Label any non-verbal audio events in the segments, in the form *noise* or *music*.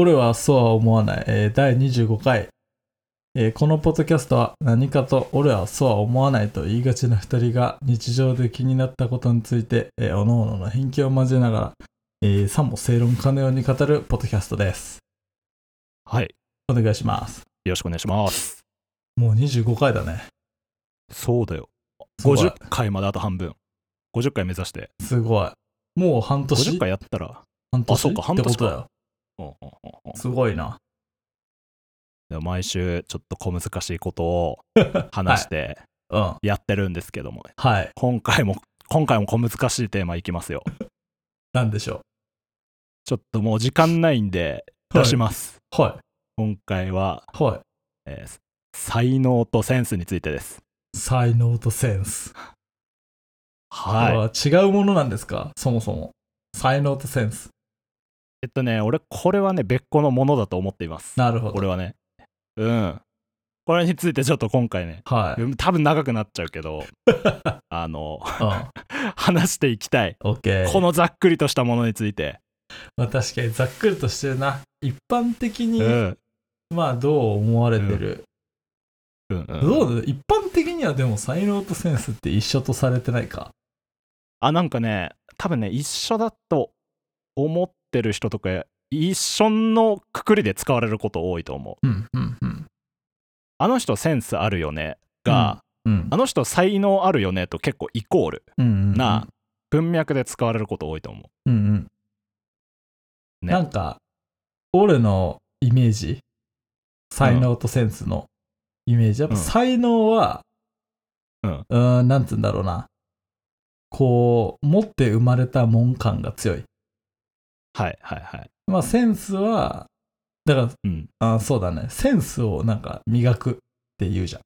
俺はそうは思わない、えー第25回、えーこのポッドキャストは何かと俺はそうは思わないと言いがちな二人が日常で気になったことについて、えー、各々の偏見を交えながら、えー、さも正論かのように語るポッドキャストです。はい。お願いします。よろしくお願いします。もう25回だね。そうだよ。すごい50回まであと半分。50回目指して。すごい。もう半年？50回やったら。半年？あそうか半年だよ。すごいな。で毎週ちょっと小難しいことを *laughs* 話してうん。やってるんですけども、はい。今回も、今回も小難しいテーマいきますよ。*laughs* なんでしょちょっともう時間ないんで出します。う。はい。今回は、はい。えー才能とセンスについてです。才能とセンス。はい。違うものなんですか？そもそも。才能とセンス。えっとね、俺、これはね、別個のものだと思っています。なるほど。俺はね。うん。これについてちょっと今回ね、はい。うん多分長くなっちゃうけど、*laughs* あの、うん。*laughs* 話していきたい。オッケー。このざっくりとしたものについて。まあ確かにざっくりとしてるな。一般的に、うん。まあどう思われてる？うんうんどう？だ一般的にはでも才能とセンスって一緒とされてないか？あ、なんかね、多分ね、一緒だと思ってる人とか、一緒のくくりで使われること多いと思う。うん、うん、うん。あの人センスあるよねが、うんあ。の人才能あるよねと結構イコールうんうんうんな文脈で使われること多いと思うんうん。ねなんか、俺のイメージ、才能とセンスのイメージ、やっぱうん才能は、うんーん、なんつうんだろうな。こう、持って生まれたもん感が強い。う。はいはいはい。まあ、センスは、だから、うん。あそうだね。センスをなんか磨くって言うじゃん。っ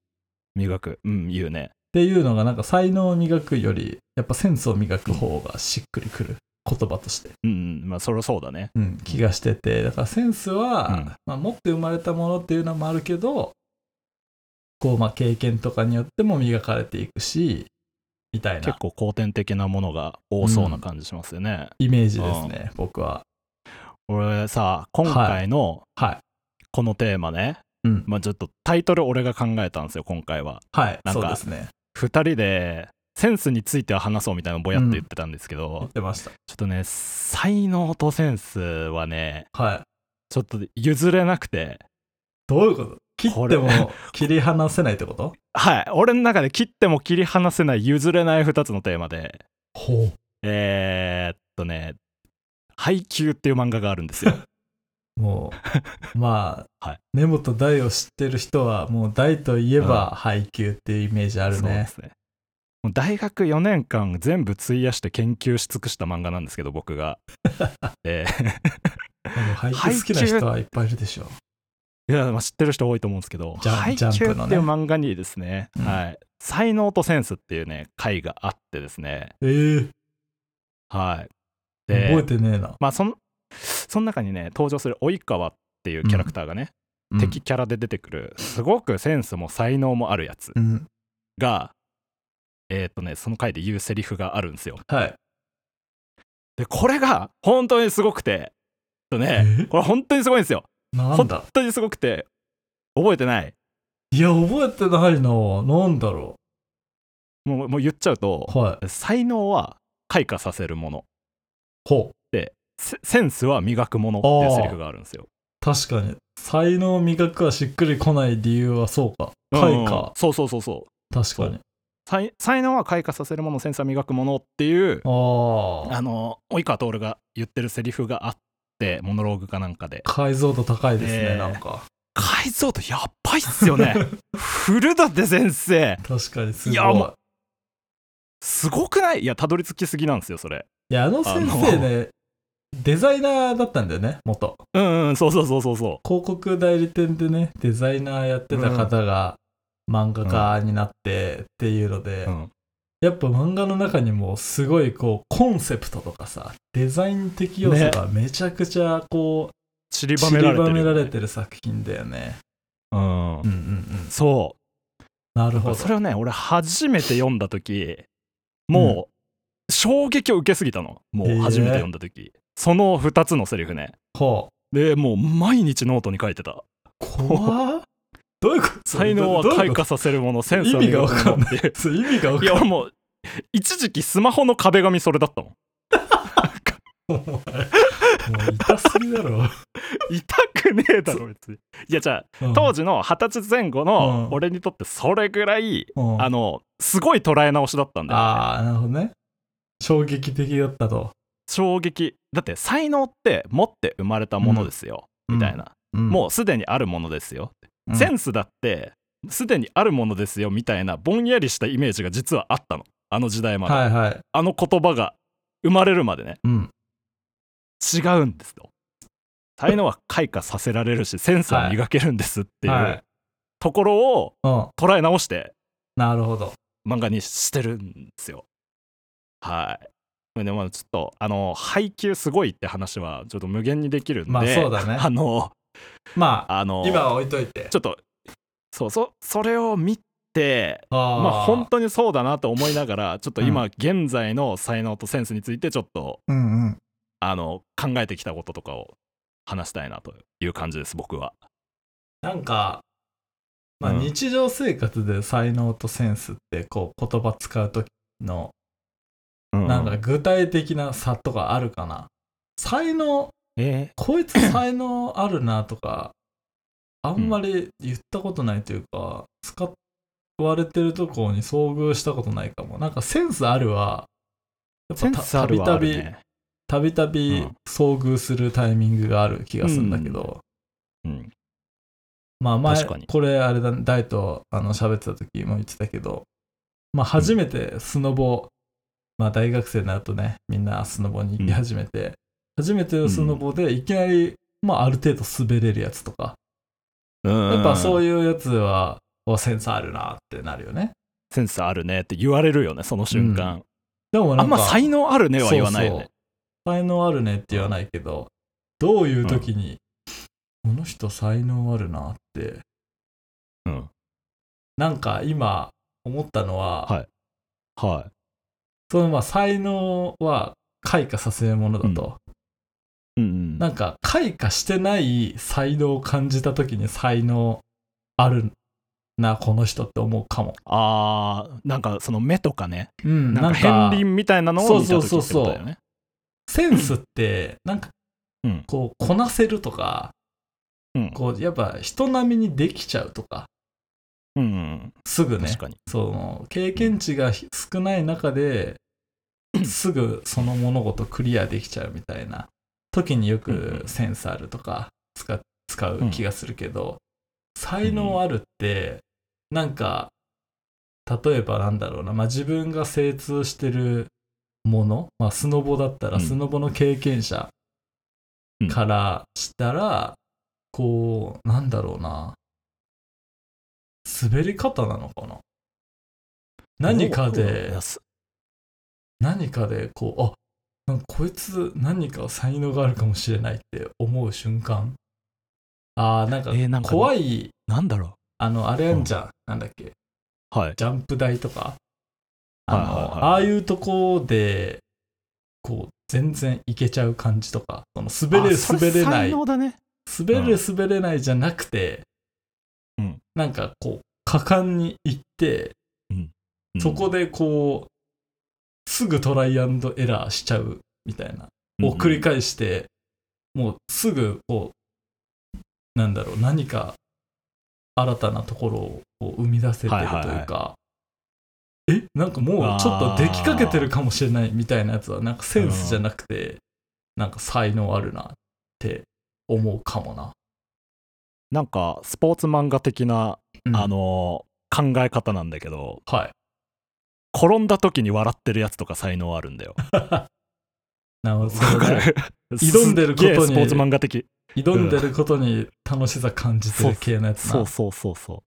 磨く。うん、言うね。ていうのが、なんか才能を磨くより、やっぱセンスを磨く方がしっくりくる言葉として。うんうん。まあ、そりゃそうだね。うん、気がしてて、だからセンスは、うんまあ、持って生まれたものっていうのもあるけど、こう、まあ、経験とかによっても磨かれていくし、みたい結な構後天的なものが多そうな感じしますよね。イメージですね、僕は。俺さ、今回のはい。このテーマね、うん。まあちょっとタイトル俺が考えたんですよ、今回は。はい、なんかそうですね。二人でセンスについては話そうみたいなのぼやっと言ってたんですけど、言ってました。ちょっとね、才能とセンスはね、はい。ちょっと譲れなくて、どういうこと？切っても切り離せないってこと？はい、俺の中で切っても切り離せない譲れない2つのテーマで、ほう。えー、っとね、配給っていう漫画があるんですよ。*laughs* もう、まあ、*laughs* はい根本大を知ってる人は、もう大といえば配給っていうイメージあるね。そうですね。大学4年間全部費やして研究し尽くした漫画なんですけど、僕が。*laughs* えー配給好きな人はいっぱいいるでしょ。いや、まあ、知ってる人多いと思うんですけど、ジャン配給っていう漫画にですね、うん。はい、才能とセンスっていうね、回があってですね、えー、はい。覚えてねえな。まあそんその中にね登場する及川っていうキャラクターがね、うん。敵キャラで出てくるすごくセンスも才能もあるやつうん。が、えっ、とねその回で言うセリフがあるんですよ。はい。でこれが本当にすごくてとねえこれ本当にすごいんですよ。本なんだ？当にすごくて覚えてないいや、覚えてないな。なんだろもうもう言っちゃうとう。はい。才能は開花させるものほう。セセンスは磨くものっていうセリフがあるんですよ確かに。才能磨くはしっくりこない理由はそうか。開うん花。そうそうそうそう確かに。才才能は開花させるものセンスは磨くものっていう。あの及川徹が言ってるセリフがあってモノローグかなんかで。解像度高いですね、えー。なんか。解像度やっばいっすよね。*laughs* 古舘先生。確かにすごい。いやもうすごくない？いやたどり着きすぎなんですよそれ。いや、あの先生ね、デザイナーだったんだよね、元。うんうんそうそうそうそうそ広告代理店でね、デザイナーやってた方が漫画家になってっていうので、う、うん、やっぱ漫画の中にもすごいこう、コンセプトとかさ、デザイン的要素がめちゃくちゃこう、散りば散りめられてる。よね、ばめられてる作品だよね。うんうんうんうん。そなるほど。うそれをね俺初めて読んだ時もう衝撃を受けすぎたの。もう初めて読んだ時、その2つのセリフね。ほでもう毎日ノートに書いてた。怖っどういうこと？才能は開花させるものセンスは意味がわかんない意味がわかんないいやもう一時期スマホの壁紙それだったもんお前もう痛すぎだろ、痛くねえだろ別にいやじゃあ当時の二十歳前後の俺にと？ってそれぐらい、うんあのすごい捉え直しだったんだよ、ね、ああなるほどね衝撃的だったと、衝撃だって才能って持って生まれたものですよ、みたいな、もうすでにあるものですよ、うん。センスだってすでにあるものですよみたいなぼんやりしたイメージが実はあったの。あの時代まで、はいはい。あの言葉が生まれるまでね。うん。違うんですよ才能は開花させられるしセンスは磨けるんですっていはい。うところをうん。捉え直してなるほど。漫画にしてるんですよ。はい。でもちょっとあの配給すごいって話はちょっと無限にできるんでまあそうだね。あのまああの今は置いといて。ちょっとそうそそれを見てまあ本当にそうだなと思いながらちょっとう今現在の才能とセンスについてちょっとうんうん。あの考えてきたこととかを話したいなという感じです僕は。なんか、まあ、うん。日常生活で才能とセンスってこう言葉使う時のなんか具体的な差とかあるかな？才能えこいつ才能あるなとかあんまり言ったことないというか、使われてるところに遭遇したことないかも。なんかセンスあるはやっぱたびたび。たびたびうん。遭遇するタイミングがある気がするんだけど、うん。まあ前これあれだ大とあの喋ってた時も言ってたけどまあ初めてスノボ、まあ大学生になるとねみんなスノボに行き始めて、初めてのスノボでいきなり、まあある程度滑れるやつとか、やっぱそういうやつはおセンスあるなってなるよね。センスあるねって言われるよねその瞬間。でもなんかあんま才能あるねは言わないよね。そう。そう才能あるねって言わないけどどういう時に、この人才能あるなって。うん。なんか今思ったのは、はい。はい。そのまあ才能は開花させるものだと、うんうん。なんか開花してない才能を感じた時に才能あるなこの人って思うかも、あーなんかその目とかね。うん、なんか片鱗みたいなのを見た時ってことだよね。センスってなんかうん。こうこなせるとかうん。こうやっぱ人並みにできちゃうとか。うんうん。すぐね。確かに。その経験値が少ない中で *clears throat* すぐその物事クリアできちゃうみたいな時によくセンスあるとか使使う気がするけど、才能あるってなんか例えばなんだろうな、まあ、自分が精通してるもの、まあ、スノボだったらうん。スノボの経験者うん。からしたら、こうなんだろうな。滑り方なのかな。何かいで何かでこうあなんかこいつ何か才能があるかもしれないって思う瞬間。あーなんかえーなんか怖い、なんだろあのあれあんじゃん、なんだっけ。う。はい。ジャンプ台とか。あの、はいはいはい。ああいうとこでこう全然いけちゃう感じとか。その滑れあそれ滑れない。才能だね。滑れ滑れないじゃなくて、うん。なんかこう果敢に行って、うん。そこでこうすぐトライアンドエラーしちゃうみたいな、うんを繰り返してもうすぐこうなんだろう何か新たなところをこう生み出せてるというか、はいはいえなんかもうちょっとできかけてるかもしれないみたいなやつはなんかセンスじゃなくて、なんか才能あるなって思うかもな。なんかスポーツ漫画的な、うん。あの考え方なんだけどはい。転んだ時に笑ってるやつとか才能あるんだよ。*laughs* なるほど。*laughs* 挑んでることにスポーツ漫画的。挑んでることに楽しさ感じてる系のやつな。そうそうそうそう。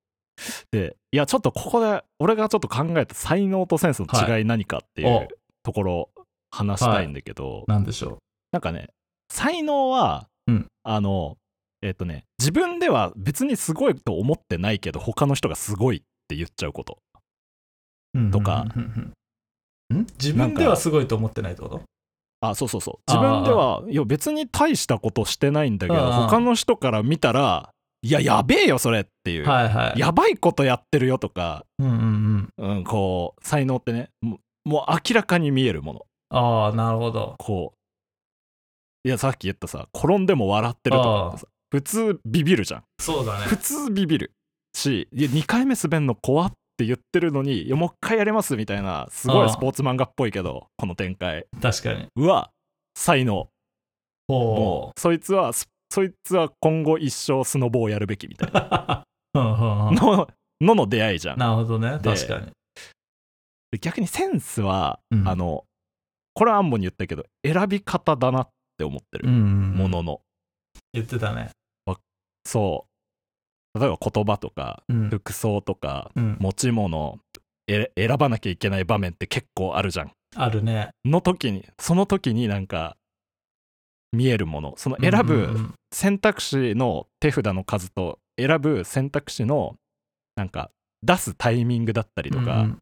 でいやちょっとここで俺がちょっと考えた才能とセンスの違い何かっていう、はいところを話したいんだけど、なんでしょなんかね才能は、うんあのえっ、とね自分では別にすごいと思ってないけど他の人がすごいって言っちゃうことう。とか。自分ではすごいと思ってないってこと？あそうそうそう。自分ではいや別に大したことしてないんだけど他の人から見たらいややべえよそれっていう、はいはい。やばいことやってるよとか、うんうんうん。うん、こう才能ってねもうもう明らかに見えるもの。ああなるほど。こう。いやさっき言ったさ転んでも笑ってるとかってさ普通ビビるじゃん。そうだね。普通ビビるしいや2回目滑んの怖って言ってるのにいやもう一回やれますみたいなすごいスポーツ漫画っぽいけどこの展開。確かに。うわ才能。ほもうそいつはスそいつは今後一生スノボをやるべきみたいな。*laughs* ののの出会いじゃん。なるほどね。で。確かに。で逆にセンスは、うん。あのこれはアンモに言ったけど選び方だなって思ってる。ものの、言ってたね。そう例えば言葉とかうん。服装とかうん。持ち物え選ばなきゃいけない場面って結構あるじゃん。あるね。の時にその時になんか見えるもの。その選ぶん選択肢の手札の数と選ぶ選択肢のなんか出すタイミングだったりとか、うん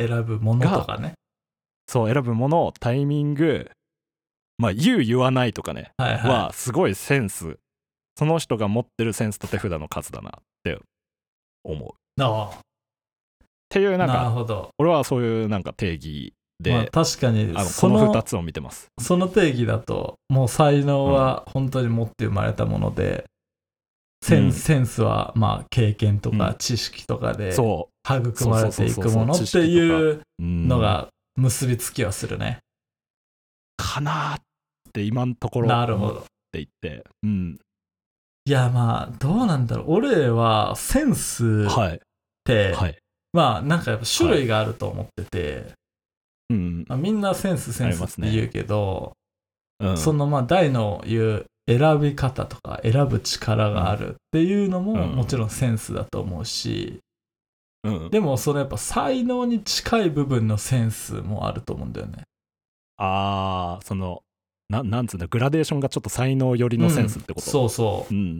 うん。選ぶものとかね。そう選ぶものタイミングまあ言う言わないとかね。はいはい。はすごいセンスその人が持ってるセンスと手札の数だなって思う。っあ。ていうあなんかほど。俺はそういうなんか定義で、まあ確かにあのそこのの2つを見てます。その定義だともう才能は本当に持って生まれたもので、センうん。センスはまあ経験とうん。か知識とかでそ育まれていくものっていうのが結びつきはするね。かなーって今のところなるほど。ていて、うん、いやまあどうなんだろう。俺はセンスっはい。て、はい、まあなんかやっぱ種類があると思ってて、うんまあ、みんなセンスセンスって言うけど、うん、そのまあ大の言う選び方とか選ぶ力があるっていうのもうん。もちろんセンスだと思うし、うん、でもそのやっぱ才能に近い部分のセンスもあると思うんだよね。ああそのななんつうんだグラデーションがちょっと才能寄りのセンスってこと、そうそう。うん、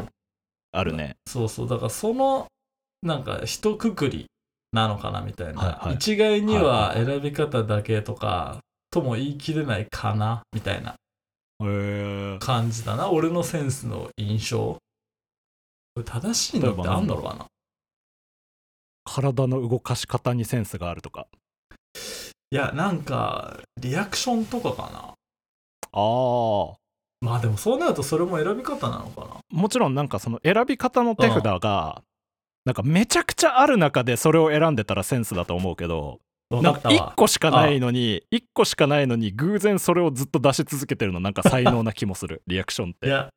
あるね。そうそう。だからそのなんか一括りなのかなみたいな、はいはい。一概には選び方だけとかとも言い切れないかなみたいな。感じだな。俺のセンスの印象。正しいのってあんだ？ろうかな？体の動かし方にセンスがあるとか。いやなんかリアクションとかかなああまあでもそうなるとそれも選び方なのかな。もちろんなんかその選び方の手札がなんかめちゃくちゃある中でそれを選んでたらセンスだと思うけどなんか分かったわ。1個しかないのに1個しかないのに偶然それをずっと出し続けてるのなんか才能な気もする。*laughs* リアクションって。いや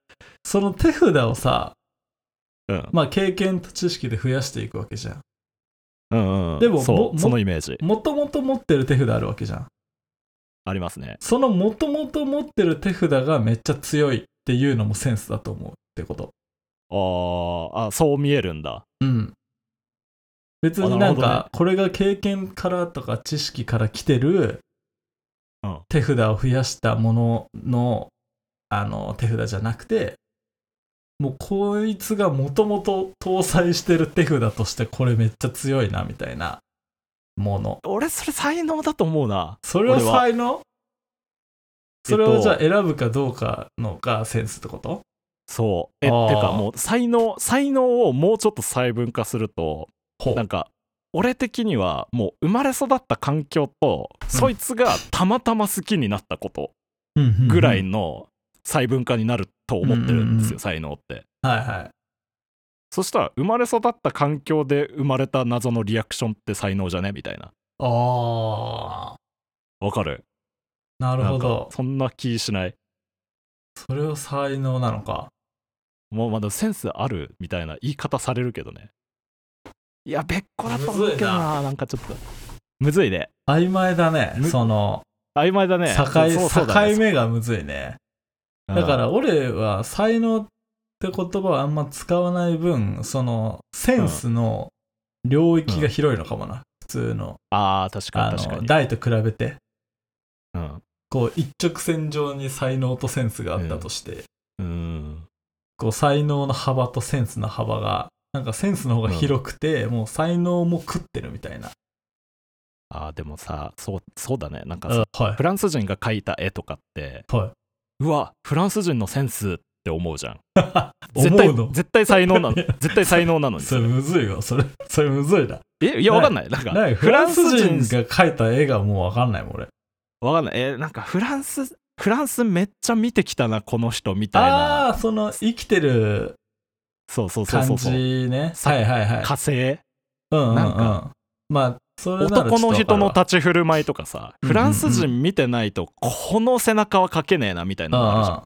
その手札をさうん。まあ経験と知識で増やしていくわけじゃん。うんうん。でもそのイメージ。もともと持ってる手札あるわけじゃんありますね。そのもともと持ってる手札がめっちゃ強いっていうのもセンスだと思うってこと。あーあそう見えるんだ。うん。別にあなんか、これが経験からとか知識から来てるうん。手札を増やしたもののあの手札じゃなくてもうこいつがもともと搭載してる手札としてこれめっちゃ強いなみたいなもの。俺それ才能だと思うな。それは才能？それをえっとじゃあ選ぶかどうかのがセンスってこと？そう。えてかもう才能才能をもうちょっと細分化するとなんか俺的にはもう生まれ育った環境と、そいつがたまたま好きになったことぐらいうん。の細分化になると思ってるんですよ、うん。才能って。はいはいそしたら生まれ育った環境で生まれた謎のリアクションって才能じゃね？みたいな。ああわかる？なるほど。そんな気しない？それは才能なのか。もうまだセンスあるみたいな言い方されるけどね。いや別個だと思うけどな。な。んかちょっと。むずいね。曖昧だねむその。曖昧だね。境,、目がむずいね。うん。だから俺は才能って言葉をあんま使わない分そのセンスの領域が広いのかもな、普通の。あー確かあに確かに、の大と比べて。うん。こう一直線上に才能とセンスがあったとして、うん。こう才能の幅とセンスの幅がなんかセンスの方が広くて、もう才能も食ってるみたいな。あーでもさそうそうだね。なんかうんさはい。フランス人が描いた絵とかってはうわフランス人のセンスって思うじゃん。*laughs* い絶対絶対才能なの。絶対才能なのにそれ。むずいわそれ。それむずい *laughs* な。えいやわかんない。なんかフランス人が描いた絵がもうわかんないもん俺。わかんない。えなんかフランスフランスめっちゃ見てきたなこの人みたいな。ああーその生きてるそうそうそうそ感うそう。じね。さはいはいはい。火星？うんなんか。まあ男の人の立ち振る舞いとかさうんフランス人見てないとこの背中は描けねえなみたいなのがあるじゃん。うんうん。ね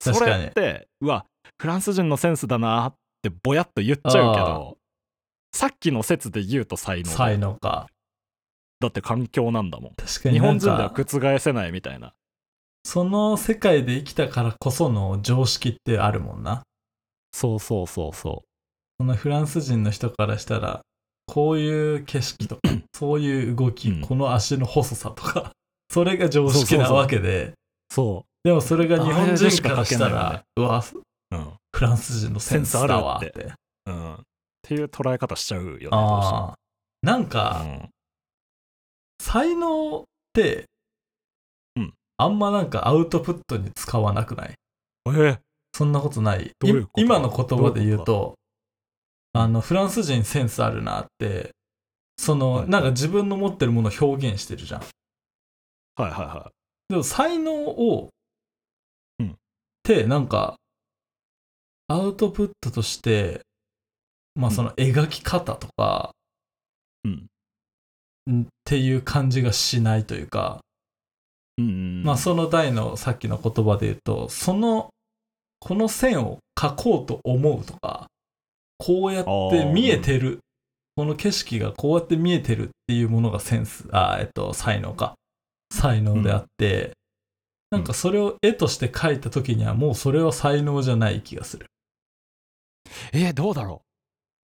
それってうわフランス人のセンスだなってぼやっと言っちゃうけどさっきの説で言うと才能才能か。だって環境なんだもん。確かに日本人では覆せないみたいな。その世界で生きたからこその常識ってあるもんな。そうそうそうそそのフランス人の人からしたらこういう景色とか *clears throat* そういう動き、うん。この足の細さとかそれが常識なわけで。う。そでもそれが日本人からしたら、ね。うわううん。フランス人のセンスだわって。って。いう捉え方しちゃうよねなんか、うん才能って、うん。あんまなんかアウトプットに使わなくない？えーそんなことない。今の言葉で言うとあのフランス人センスあるなってその、はいなんか自分の持ってるものを表現してるじゃん。はいはいはでも才能を、なんかアウトプットとしてまあうん。その描き方とか、いうん。んっていう感じがしないというか、うんうんまあその代のさっきの言葉で言うとそのこの線を描こうと思うとかこうやって見えてるこの景色がこうやって見えてるっていうものがセンスあえっと才能か。才能であって、なんかそれを絵として描いた時にはもうそれは才能じゃない気がする。えーどうだろ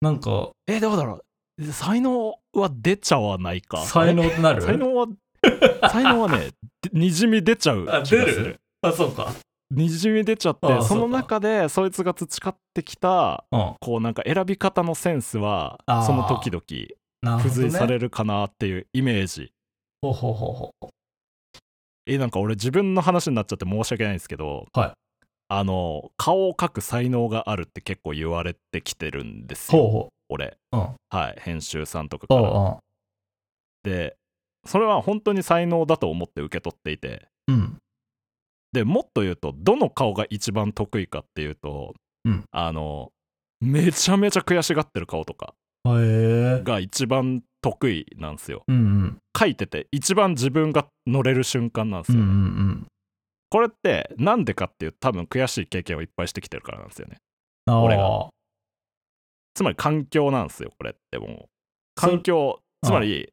なんかうえーどうだろう？才能は出ちゃわないか？才能となる？才能は才能はねでにじみ出ちゃう気あがする。出る？あそうか。にじみ出ちゃってああその中でそいつが培ってきたうん。こうなんか選び方のセンスはああその時々付随されるかなっていうイメージ。ほうほうほうほうえなんか俺自分の話になっちゃって申し訳ないんですけど、はい。あの顔を描く才能があるって結構言われてきてるんですよ。ほうほ俺。ううん。はい編集さんとかから。おうでそれは本当に才能だと思って受け取っていて。うん。でもっと言うとどの顔が一番得意かっていうと、うん。あのめちゃめちゃ悔しがってる顔とかが一番得意なんですよ。うんうん。書いてて一番自分が乗れる瞬間なんですうんうよ、ん。これってなんでかっていうと多分悔しい経験をいっぱいしてきてるからなんですよね。うん俺が。あつまり環境なんですよこれってもう。そ環境つまり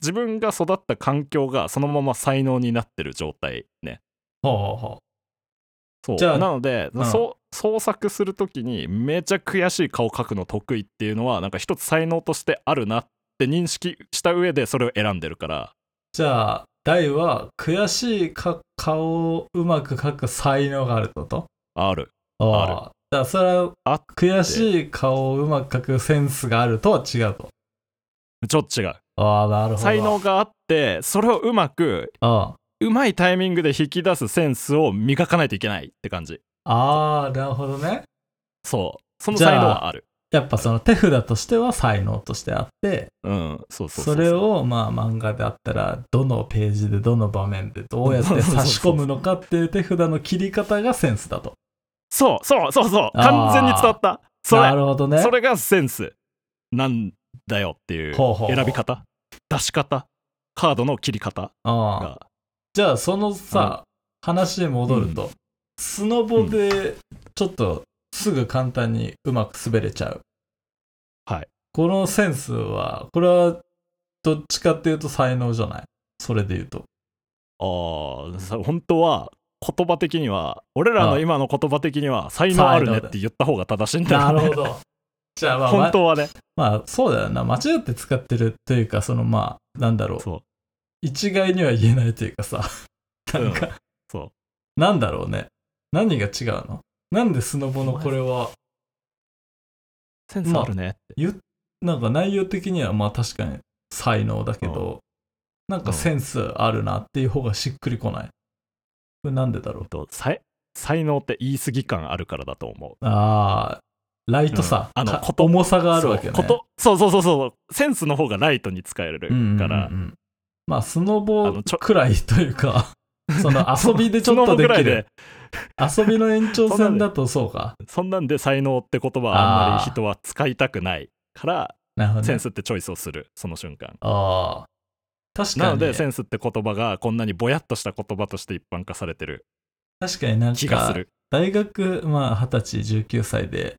自分が育った環境がそのまま才能になってる状態ね。ーほうほうほそう。じゃあなので、うん。創作する時にめちゃ悔しい顔描くの得意っていうのはなんか一つ才能としてあるなって認識した上でそれを選んでるから。じゃあ大は悔しいか顔をうまく描く才能があるってこと？ある。ああある。だからそれはあ悔しい顔をうまく描くセンスがあるとは違うと？ちょっと違う。ああなるほど。才能があってそれをうまくあうまいタイミングで引き出すセンスを磨かないといけないって感じ。ああーなるほどね。そう。そのじゃあ才能はあるやっぱその手札としては才能としてあってうんそうそうそうれをまあ漫画であったらどのページでどの場面でどうやって *laughs* 差し込むのかっていう手札の切り方がセンスだと。そうそうそうそう。あー完全に伝わった。そなれるほどね。それがセンスなんだよっていうほうほうほう。選び方。出し方。カードの切り方。ああ。が。じゃあそのさ、話に戻ると、スノボでちょっとすぐ簡単にうまく滑れちゃう。はい。このセンスは、これはどっちかっていうと才能じゃない？それで言うと。ああさ本当は言葉的には俺らの今の言葉的には才能あるねって言った方が正しいんだよ、ね、なるほど。じゃあまあ、*laughs* 本当はねまあ、まあそうだよな。間違って使ってるというか、そのまあ、なんだろう。そう一概には言えないというかさ。なんか、そうなんだろうね。何が違うの？なんでスノボのこれは、センスあるね。って、なんか内容的にはまあ確かに才能だけど、なんかセンスあるなっていう方がしっくりこない。これなんでだろう？と才才能って言い過ぎ感あるからだと思う。ああ、ライトさ、うん。あのかこと重さがあるわけね。そうことそうそうそうそうセンスの方がライトに使えるうんうんうんうん。から、まあ、スノボくらいというか、その遊びでちょっとできる。*laughs* 遊びの延長線だとそうか。そんなんで才能って言葉はあんまり人は使いたくないからね。センスってチョイスをするその瞬間ああ。確かに。なのでセンスって言葉がこんなにぼやっとした言葉として一般化されてる確かになんか、大学、まあ、20歳、19歳で、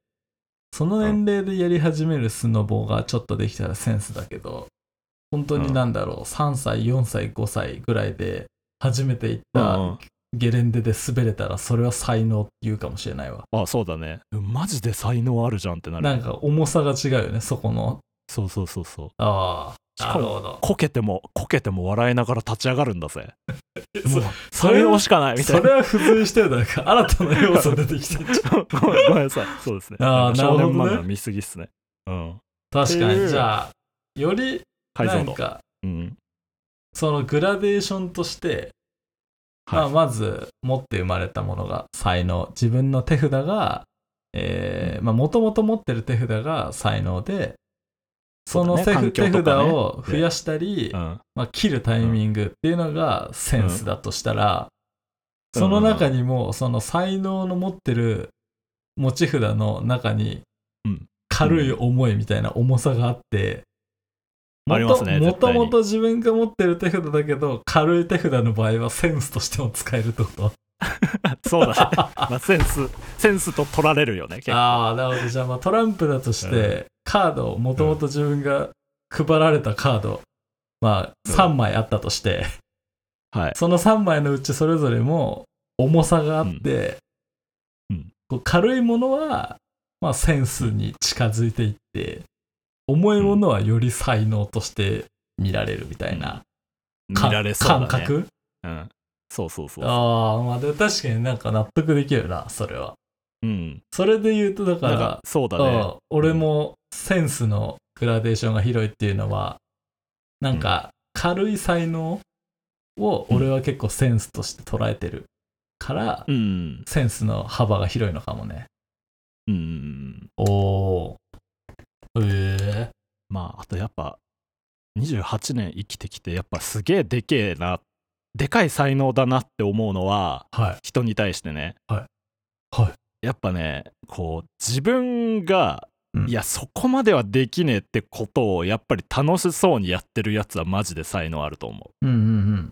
その年齢でやり始めるスノボがちょっとできたらセンスだけど、本当になんだろう、3歳、4歳、5歳ぐらいで初めて行ったんゲレンデで滑れたら、それは才能って言うかもしれないわ。あそうだね。うんマジで才能あるじゃんってなるなんか重さが違うよね、そこの。そうそうそうそう。ああ、なるほど。こけてもこけても笑いながら立ち上がるんだぜ。*laughs* もう才能しかないみたいな。それは付随してるなんか新たな要素出てきてるごめんごめんなさい。そうですね。あー少なるほどね。年漫画見すぎっすね。うん。確かに。じゃあ、より、なんか、うんそのグラデーションとして、まあ、はい。まず持って生まれたものが才能自分の手札がもともと持ってる手札が才能でその手,、ね。手札を増やしたり、うん。まあ、切るタイミングっていうのがセンスだとしたら、うん。その中にもその才能の持ってる持ち札の中にうん。軽い思いみたいな重さがあって、ありますねもともと自分が持ってる手札だけど軽い手札の場合はセンスとしても使えるってこと？*laughs* そうだね、まあ、センスセンスと取られるよね結構。ああなるほど。じゃあまあトランプだとして、カードをもともと自分が配られたカード、まあうん。3枚あったとして、はい。その3枚のうちそれぞれも重さがあって、うん。うん。こう軽いものは、まあ、センスに近づいていって重いものはより才能として見られるみたいな、見かられそうだね。感覚？うん、そうそうそうああまあでも確かになんか納得できるなそれは。うん。それで言うとだからそうだね。うん俺もセンスのグラデーションが広いっていうのはなんか軽い才能を俺は結構センスとして捉えてるから、うん。センスの幅が広いのかもね。うんおー。ええまああとやっぱ28年生きてきてやっぱすげえでけえなでかい才能だなって思うのははい。人に対してね。はい。はい。やっぱねこう自分が、うん。いやそこまではできねえってことをやっぱり楽しそうにやってるやつはマジで才能あると思う。うんうん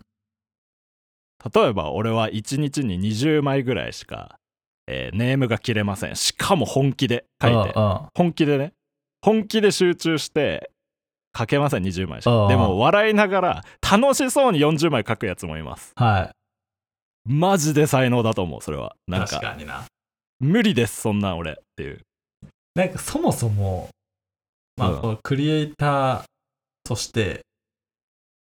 例えば俺は1日に20枚ぐらいしか、えーネームが切れません。しかも本気でうん。書いて。あ。本気でね本気で集中して書けません20枚しかでも笑いながら楽しそうに40枚書くやつもいます。あはい。マジで才能だと思うそれは。なん確かかにな。無理ですそんなん俺っていう。なんかそもそも、まあ、うクリエイターとして、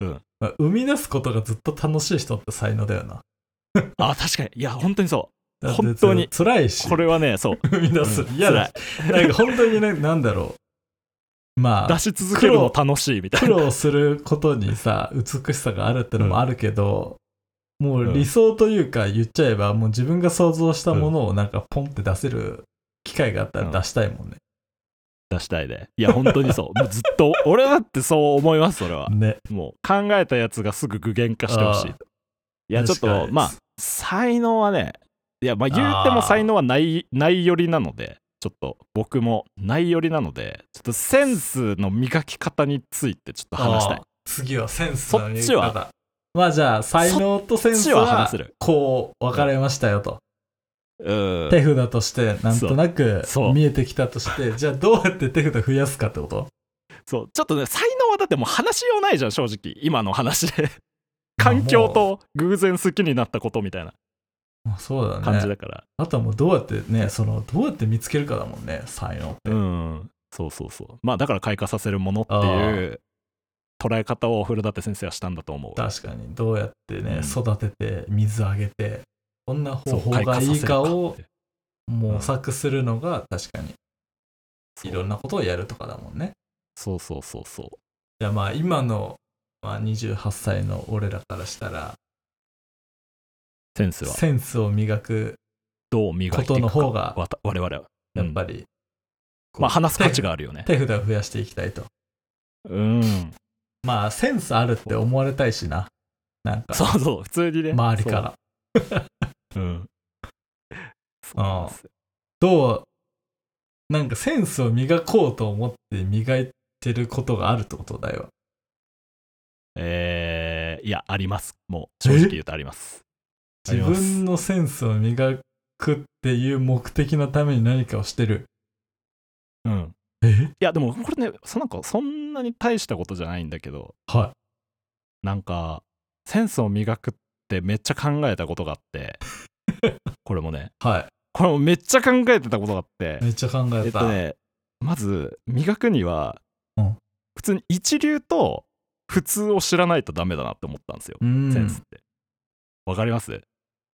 うん。まあ、生み出すことがずっと楽しい人って才能だよな。あ確かに。いや本当にそだって本当に。辛いうし、これはねそう。生 *laughs* み出す。うん。嫌だ。なんか本当にね、なんだろう。まあ出、し続けるの楽しいみたいな。苦労することにさ、美しさがあるってのもあるけど、もう理想というか言っちゃえば、もう自分が想像したものをなんかポンって出せる機会があったら出したいもんね。出したいでいや本当にそう。*laughs* もうずっと俺だってそう思いますそれは。ね。もう考えたやつがすぐ具現化してほしい。いやちょっとまあ才能はねいやまあ言うても才能はないない寄りなのでちょっと僕もない寄りなのでちょっとセンスの磨き方についてちょっと話したい。次はセンスの見そっちは？方。まあじゃあ、才能とセンスはこう分かれましたよと。うん。手札としてなんとなくそう。見えてきたとして、じゃあどうやって手札増やすかってこと？そう。ちょっとね才能はだってもう話しようないじゃん正直。今の話で。環境と偶然好きになったことみたいな。まあそうだね。感じだから、あとはもうどうやってね、その、どうやって見つけるかだもんね、才能って。うん。そうそうそう。まあだから開花させるものっていう捉え方を古舘先生はしたんだと思う。確かに、どうやってね、うん。育てて、水あげて、こんな方法がいいかを模索するのが確かにいろんなことをやるとかだもんね。そうそうそうそう。じゃあまあ今のまあ、28歳の俺らからしたらセンスは。センスを磨くどう磨いていくか。ことの方が我々は。やっぱり、こうまあ話す価値があるよね。手手札を増やしていきたいと。うん。まあセンスあるって思われたいしな。なんかそうそう普通にね。周りから。そう。うん。そ *laughs* うどうなんかセンスを磨こうと思って磨いてることがあるってことだよ。えー、いやあります。もう正直言うとあります。あ自分のセンスを磨くっていう目的のために何かをしてる。うん。え？いやでもこれねそなんかそんなに大したことじゃないんだけど。はなんかセンスを磨くってめっちゃ考えたことがあって。*laughs* これもね。い。はこれもめっちゃ考えてたことがあって。いめっちゃ考え、えったとねまず磨くには、うん。普通に一流と普通を知らないとダメだなって思ったんですよ、うん。センスって。わかります？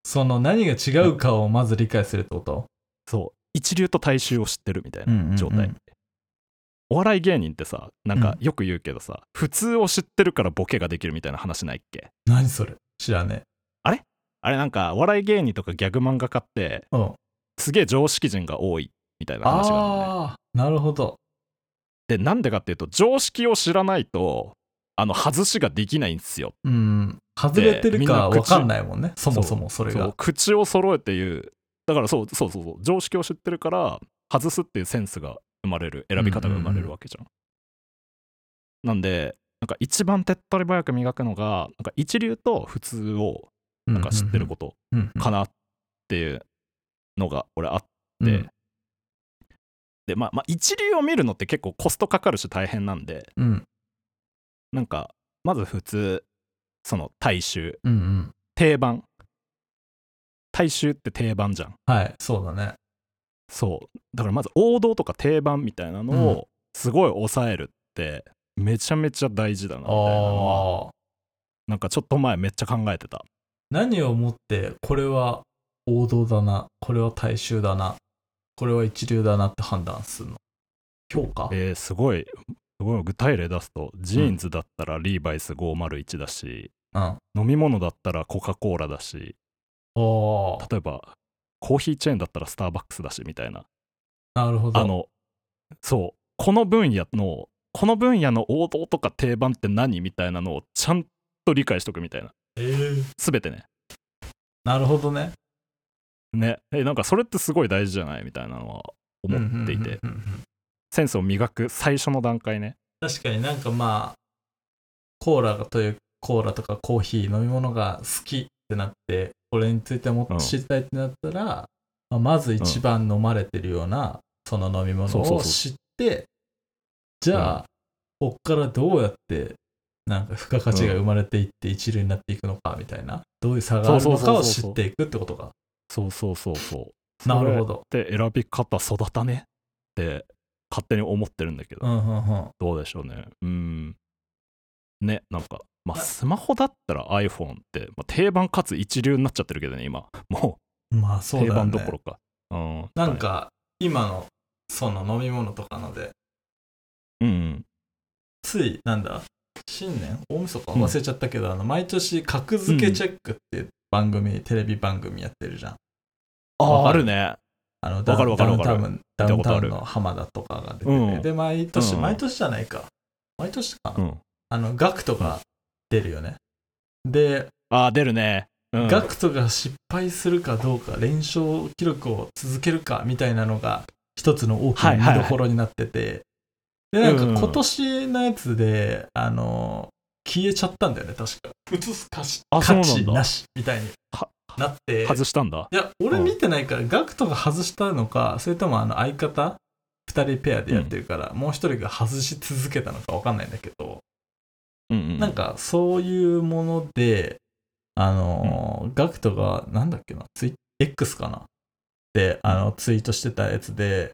その何が違うかをまず理解するってこと？そう。一流と大衆を知ってるみたいな状態、うんうん。うんお笑い芸人ってさなんかよく言うけどさ、普通を知ってるからボケができるみたいな話ないっけ？何それ？知らねあれ？なんかお笑い芸人とかギャグ漫画家ってえうん。すげえ常識人が多いみたいな話があるのね。ああなるほど。でなんでかっていうと常識を知らないとあの外しができないんですよ。うん。外れてるか分かんないもんね。そもそもそれが。口を揃えて言う。だからそうそうそう常識を知ってるから外すっていうセンスが生まれる選び方が生まれるわけじゃん,、なんでなんか一番手っ取り早く磨くのがなんか一流と普通をなんか知ってることとかなっていうのが俺あって、うん。でまあまあ一流を見るのって結構コストかかるし大変なんで。うんなんかまず普通その大衆。うんうん。定番。大衆って定番じゃん。はいそうだね。そう。だからまず王道とか定番みたいなのをすごい抑えるってめちゃめちゃ大事だなみたいなのは。ああなんかちょっと前めっちゃ考えてた。何をもってこれは王道だなこれは大衆だなこれは一流だなって判断するの？評価？えー、すごい。すごい具体例出すとジーンズだったらリーバイス501だし、うん。あ飲み物だったらコカ・コーラだしあ例えばコーヒーチェーンだったらスターバックスだしみたいな。なるほど。あのそう。この分野のこの分野の王道とか定番って何みたいなのをちゃんと理解しとくみたいな。え。ー全てね。なるほどね。ね。えなんかそれってすごい大事じゃないみたいなのは思っていてセンスを磨く最初の段階ね。確かになんかまあコーラというコーラとかコーヒー飲み物が好きってなってこれについてもっと知りたいってなったら、まあまず一番飲まれてるようなその飲み物を知ってじゃあ、こっからどうやってなんか付加価値が生まれていって一流になっていくのかみたいな、どういう差があるのかを知っていくってことか。そうそうそうそう。なるほど。で選び方育たねって勝手に思ってるんだけど、うんうんうん。どうでしょうね。うん。ねなんかまあスマホだったら iPhone って、まあ、定番かつ一流になっちゃってるけどね今。*laughs* もまあそううだ定番どころか。うん。なんか今のその飲み物とかので。うんうん。ついなんだ新年？大晦日？忘れちゃったけど、あの毎年格付けチェックって番組、テレビ番組やってるじゃん。あああるねあのダウンタウンダウンタウンの浜田とかが出てて、うん。で毎年、うん毎年じゃないか。毎年か。な、うん。あのガクトが出るよね。で、ああ出るね。うん。ガクトが失敗するかどうか連勝記録を続けるかみたいなのが一つの大きな見どころになってて、でなんか今年のやつで、あの消えちゃったんだよね確か。映す価値なしみたいに。はなって。外したんだ？いや俺見てないからガクトが外したのかそれともあの相方2人ペアでやってるから、もう一人が外し続けたのか分かんないんだけど、うんうんなんかそういうもので、あのーガクトがなんだっけな、ツイ X かな？で、あの、ツイートしてたやつで、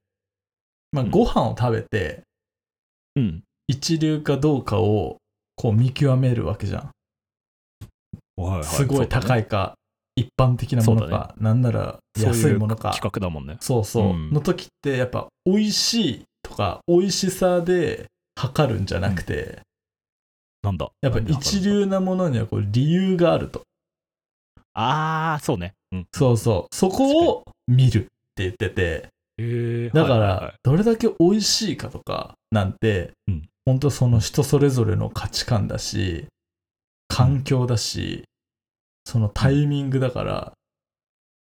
まあ、うん。ご飯を食べて、うん。一流かどうかをこう見極めるわけじゃん。はいはい。すごい高いいか、一般的なものか、なんなら安いものか。企画だもんね。そうそう、うん。の時ってやっぱ美味しいとか美味しさで測るんじゃなくて、なんだ？やっぱ一流なものにはこう理由があると。ああそうね。うん。そうそう。そこを見るって言ってて、えーだから、どれだけ美味しいかとかなんてうん、本当その人それぞれの価値観だし、環境だし、そのタイミングだから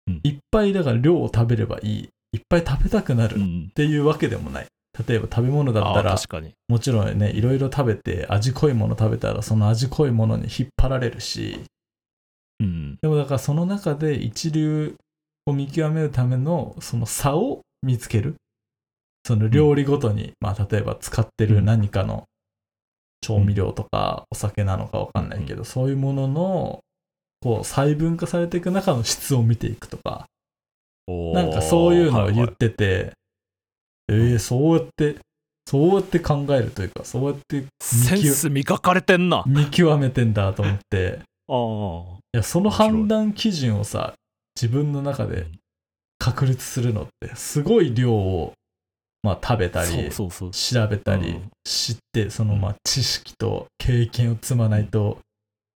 うん、いっぱいだから量を食べればいい。いっぱい食べたくなるっうん。ていうわけでもない。例えば食べ物だったら、確かに。もちろんね、いろいろ食べて味濃いもの食べたら、その味濃いものに引っ張られるし、うん。でもだからその中で一流を見極めるためのその差を見つける。その料理ごとに、まあ例えば使ってる何かの調味料とかお酒なのかわかんないけど、そういうもののこう細分化されていく中の質を見ていくとか、なんかそういうのを言っはいはい。てて、えー、そうやって、そうやって考えるというか、そうやってセンス磨かれてんな。見極めてんだと思って、*laughs* ああ。いや、その判断基準をさ、自分の中でうん。確立するのって、すごい量を、まあ、食べたり、そうそうそう。調べたり、うん。知って、その、うん。まあ、知識と経験を積まないと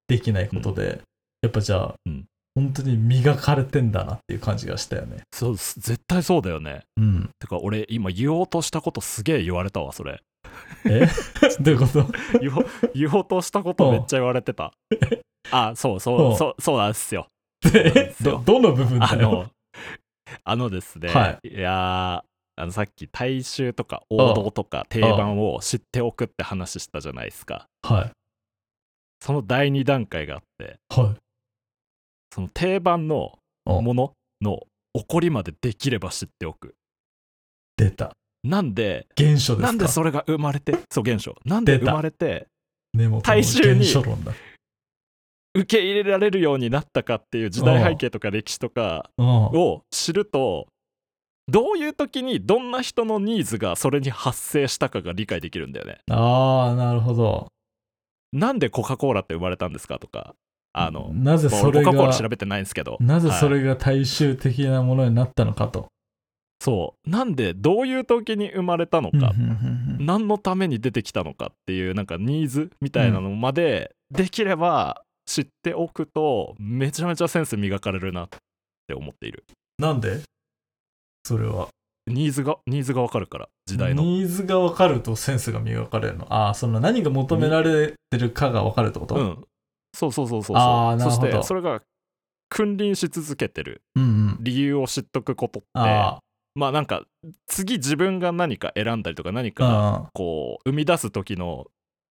できないことで、やっぱじゃあ、うん。本当に磨かれてんだなっていう感じがしたよね。そうす。絶対そうだよね。うん。てか俺今言おうとしたことすげえ言われたわそれ。え？*laughs* どういうこと？言おう言おうとしたことめっちゃ言われてた。*laughs* あそうそうそうそうなんですよ。えど、どの部分だよ？あのあのですね、、はい。やーあのさっき大衆とか王道とか定番を知っておくって話したじゃないですか。はい。その第2段階があってはい。その定番のおものの起こりまでできれば知っておく出た。なんで現象ですか？なんでそれが生まれて？そう現象なんで生まれて大衆に。受け入れられるようになったかっていう時代背景とか歴史とかうん。を知るとどういう時にどんな人のニーズがそれに発生したかが理解できるんだよね。ああ、なるほど。なんでコカ・コーラって生まれたんですかとかあのなぜまあそれが俺コカ・コーラ調べてないんですけど。なぜそはいれが大衆的なものになったのかと。そう。なんでどういう時に生まれたのか、何のために出てきたのかっていうなんかニーズみたいなのまでできれば知っておくとめちゃめちゃセンス磨かれるなって思っている。なんで？それは。ニーズがニーズがわかるから時代の。ニーズが分かるとセンスが磨かれるの。ああ、その何が求められてるかが分かるってこと？うんそうそうそうそうあーなるほどそしてそれが君臨し続けてるうんうん。理由を知っとくことってあまあなんか次自分が何か選んだりとか何かあ。こう生み出す時の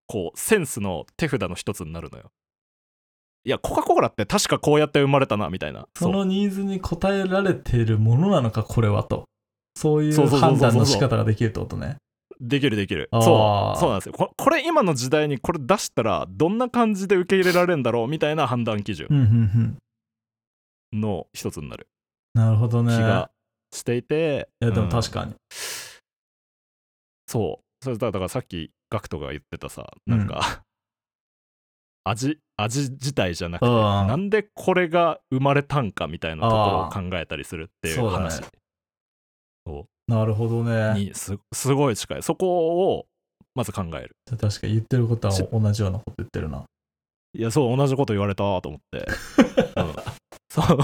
こうセンスの手札の一つになるのよいやコカ・コーラって確かこうやって生まれたなみたいなそのニーズに応えられているものなのか、これはと。そういうそうそうそうそう判断の仕方ができるってことね。できるできる。そう。そうなんですよ。ここれ今の時代にこれ出したらどんな感じで受け入れられるんだろうみたいな判断基準うんうんうん。の一つになる。なるほどね。気がしていて、いや、でもうん。確かに。そう。それだだからさっきガクトが言ってたさなんか、*laughs* 味味自体じゃなくてうん。なんでこれが生まれたんかみたいなところを考えたりするっていうそうだね。話なるほどね。にすすごい近い。そこをまず考える。確か言ってることは同じようなこと言ってるな。いやそう同じこと言われたと思って、*laughs* うん。そう。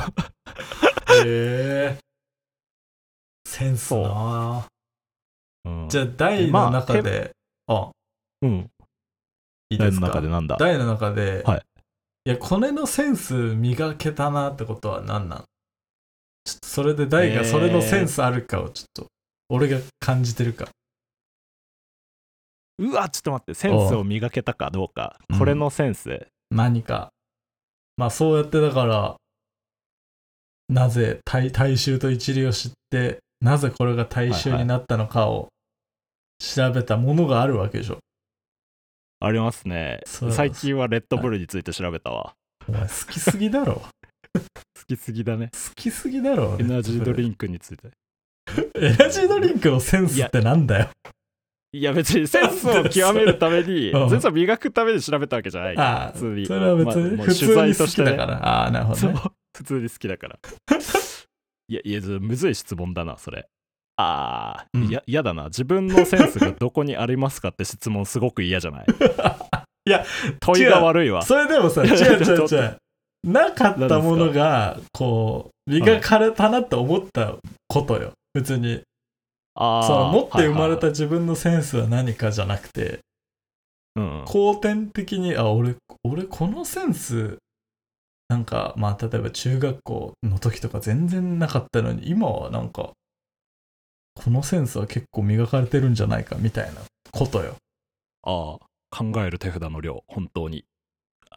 へえ。センスな。う。ん。じゃあ、大の中で、あ、うん。いいですか？の中でなんだ？大の中で、はい。いや、これのセンス磨けたなってことは何なん？ちょっとそれで大がそれのセンスあるかをちょっと、俺が感じてるか。うわちょっと待ってセンスを磨けたかどうかうんこれのセンス、何か。まあそうやってだから、なぜ大大衆と一流を知って、なぜこれが大衆になったのかを調べたものがあるわけでしょ。ありますねそう最近はレッドブルについて調べたわ、お前好きすぎだろ。*laughs* 好きすぎだね好きすぎだろ。エナジードンリンクについてク。エナジードリンクのセンスってなんだよ。いや別にセンスを極めるために *laughs* うん。センスを磨くために調べたわけじゃない。ああ、普通に。それは別にま通取材に好として。ねきだから。ああ、なるほどね。普通に好きだから。*laughs* いやいやずむずい質問だなそれ。ああ、うん。いや嫌だな。自分のセンスがどこにありますかって質問すごく嫌じゃない？*laughs* いや問いが悪いわ。それでもさ、違う違う違う。なかったものが、こう、磨かれたなって思ったことよ。別に。あーその持って生まれたはい自分のセンスは何かじゃなくて、後天的に、あ、俺、俺このセンス、なんか、まあ、例えば中学校の時とか全然なかったのに、今はなんか、このセンスは結構磨かれてるんじゃないかみたいなことよ。ああ考える手札の量本当に。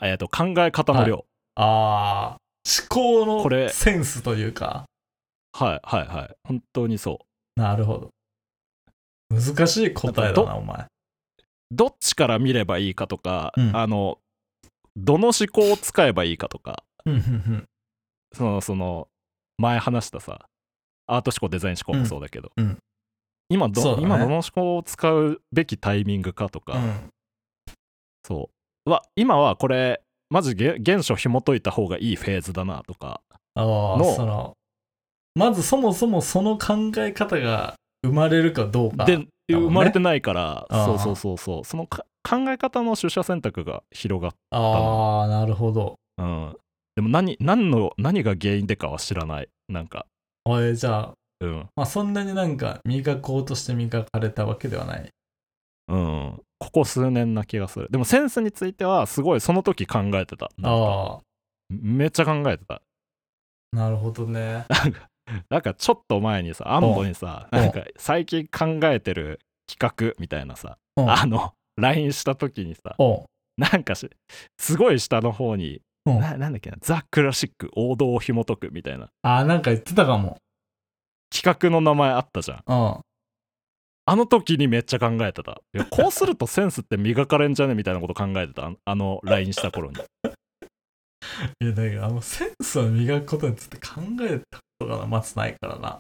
えっと考え方の量、ああ、思考のセンスというか、はい、はいはい。本当にそう。なるほど。難しい答えだなお前。どっちから見ればいいかとか、うん。あのどの思考を使えばいいかとか。そのその前話したさアート思考デザイン思考もそうだけど、うんうん。今ど、ね。今どの思考を使うべきタイミングかとか、うん。そう。わ今はこれマジげ原初紐解いた方がいいフェーズだなとか。のその、まずそもそもその考え方が生まれるかどうか。で、ね。生まれてないからそうそうそうそう。そのか考え方の取捨選択が広がっああ、なるほど。うん。でも何何の何が原因でかは知らない。なんか。おい、じゃあ、うん。まあそんなになんか磨こうとして磨かれたわけではない。うん。ここ数年な気がする。でもセンスについてはすごいその時考えてた。なんか。あめっちゃ考えてた。あ、なるほどね。*laughs* なんかちょっと前にさアンボにさうん。なんか最近考えてる企画みたいなさうん。あの LINE した時にさなんかしすごい下の方にうん。ななんだっけなザ・クラシック王道を紐解くみたいな。ああ、なんか言ってたかも。企画の名前あったじゃん。うん。あの時にめっちゃ考えてた。こうするとセンスって磨かれんじゃね？みたいなこと考えてた。ああの LINE した頃にいや、だからあのセンスを磨くことについて考えたことがまずないからな。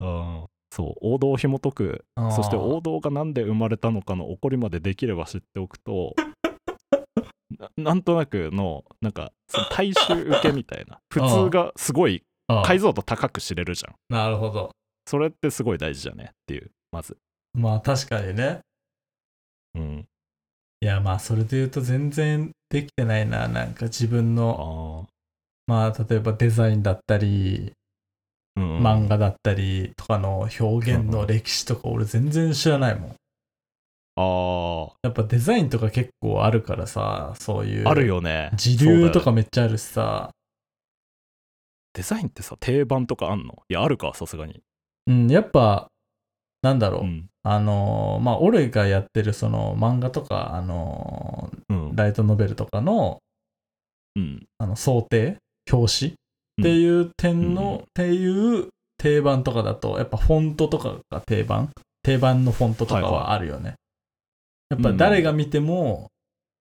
うん。そう王道を紐解く。そして王道がなんで生まれたのかの起こりまでできれば知っておくと *laughs* ななんとなくのなんか大衆受けみたいな *laughs* 普通がすごい解像度高く知れるじゃん。なるほど。それってすごい大事じゃね？っていうまず。まあ確かにね。うんいや、まあそれで言うと全然できてないな。なんか自分の、あまあ例えばデザインだったり、あ、うんうん漫画だったりとかの表現の歴史とか俺全然知らないもん。あやっぱデザインとか結構あるからさ、そういう。あある。よね時流とかめっちゃあるしさ。デザインってさ定番とかあんの？いやあるかさすがにうん、やっぱ、なんだろう。うんあのーまあ俺がやってるその漫画とか、あのうん。ーライトノベルとかの、うん。あの想定表紙っていう点の、うん。っていう定番とかだとやっぱフォントとかが定番。定番のフォントとかはいはい。はあるよね、やっぱ誰が見ても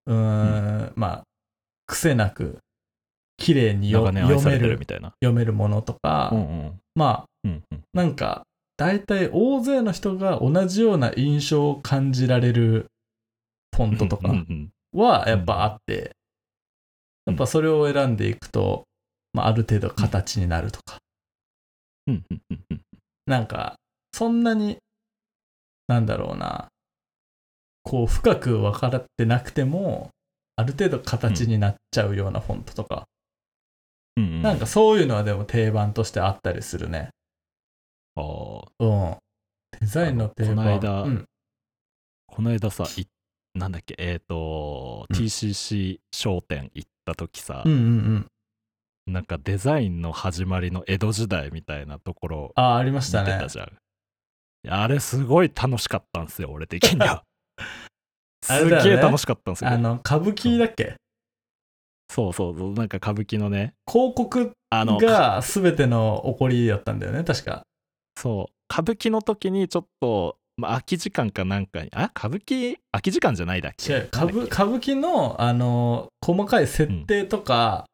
うーんまあ癖なく綺麗によ長年愛され読めるみたいな。読めるものとか、うんうん。まあうんうん。なんか大体大勢の人が同じような印象を感じられるフォントとかはやっぱあって、やっぱそれを選んでいくと、まあ、ある程度形になるとか、なんかそんなになんだろうな。こう深く分かってなくてもある程度形になっちゃうようなフォントとか、なんかそういうのはでも定番としてあったりするねあー。うん。デザインの定番。この間うん、この間さいなんだっけえっ、と、うん。TCC 商店行った時さ、うんうんうん。なんかデザインの始まりの江戸時代みたいなところああありまし見たね。てたじゃん、いやあれすごい楽しかったんですよ俺的には。す *laughs* っあれだよね。げえ楽しかったんですよ。あの歌舞伎だっけ？そうそうそうなんか歌舞伎のね。広告あのが全ての起こりだったんだよね確かそう。歌舞伎の時にちょっと、まあ、空き時間かなんかにあ歌舞伎？空き時間じゃないだっけ？違う歌舞歌舞伎のあの細かい設定とか、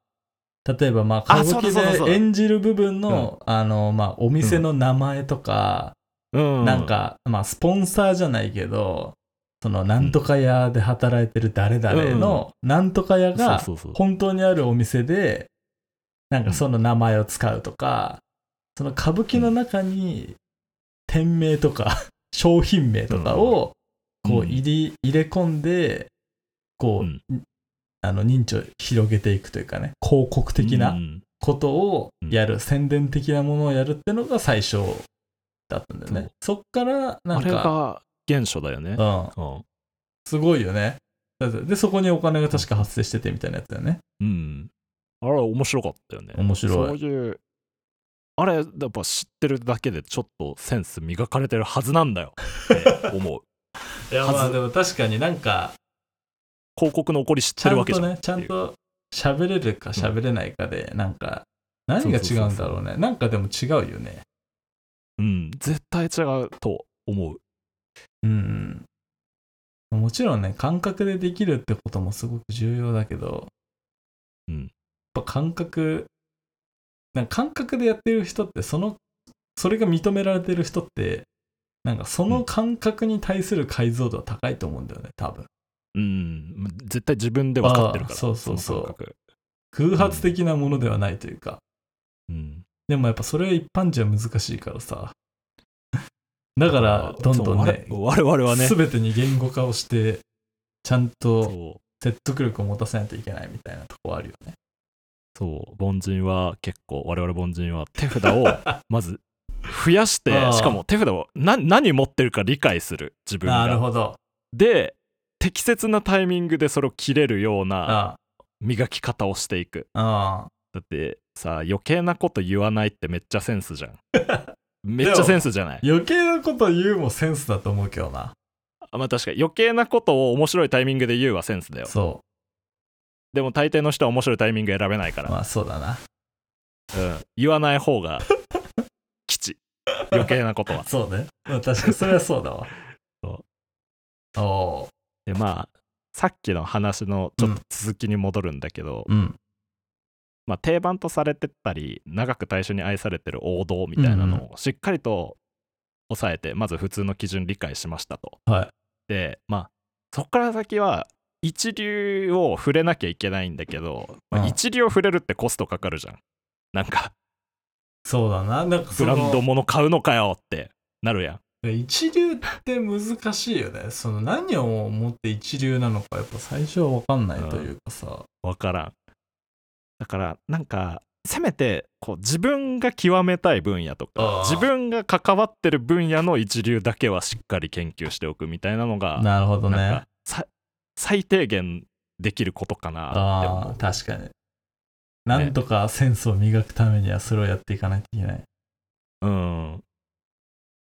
例えばまああ歌舞伎で演じる部分のあのまあお店の名前とか、うん。なんかまあスポンサーじゃないけどそのなんとか屋で働いてる誰々のなんとか屋が本当にあるお店でなんかその名前を使うとかその歌舞伎の中に店名とか *laughs* 商品名とかをこううん。入り入れ込んでこう、うん。あの認知を広げていくというかね広告的うなん。ことをやる、宣伝的なものをやるってのが最初だったんだよね。そっからなあれんか、が原初だよね。うん、うん。すごいよね。でそこにお金が確か発生しててみたいなやつだよね。うん。あれ面白かったよね。面白い。そういう、あれ、やっぱ知ってるだけでちょっとセンス磨かれてるはずなんだよって *laughs* 思う。いやまあでも確かになんか広告の起こり知っちゃんてるわけじゃん。とねちゃんと喋れるか喋れないかでなんか何が違うんだろうねなんかでも違うよねうん、絶対違うと思う。うんもちろんね感覚でできるってこともすごく重要だけどうん。やっぱ感覚なんか感覚でやってる人ってそのそれが認められてる人ってなんかその感覚に対する解像度は高いと思うんだよね多分。うん、絶対自分で分かってるから。そうそうそう。空発的なものではないというか、うん。でもやっぱそれは一般じゃ難しいからさ。*laughs* だからどんどんね我我々はね、全てに言語化をしてちゃんと説得力を持たせないといけないみたいなとこあるよねそう、凡人は結構、我々凡人は手札を *laughs* まず増やしてしかも手札をな何持ってるか理解する、自分が。なるほどで、適切なタイミングでそれを切れるようなあ磨き方をしていく。だってさ、余計なこと言わないってめっちゃセンスじゃん。*laughs* めっちゃセンスじゃない？余計なこと言うもセンスだと思うけどなあまあ確かに余計なことを面白いタイミングで言うはセンスだよ。そでも大抵の人は面白いタイミング選べないから、うまあそうだな。うん、言わない方が吉。余計なことは。*laughs* そうね、まあ、確かにそれはそうだわ。*laughs* そおおでまあさっきの話のちょっと続きに戻るんだけど、うん。まあ、定番とされてったり長く大衆に愛されてる王道みたいなのをしっかりと抑えてまず普通の基準理解しましたと。はい。でまあそっから先は一流を触れなきゃいけないんだけど、まあうん。一流を触れるってコストかかるじゃん。なんかそうだな。なんかそブランドの物買うのかよってなるやん。一流って難しいよね。その何を思って一流なのかやっぱ最初は分かんないというかさ、わからん。だからなんかせめてこう自分が極めたい分野とか自分が関わってる分野の一流だけはしっかり研究しておくみたいなのがなるほどね最低限できることかなあ確かになんとかセンスを磨くためにはそれをやっていかないといけない。う。うん。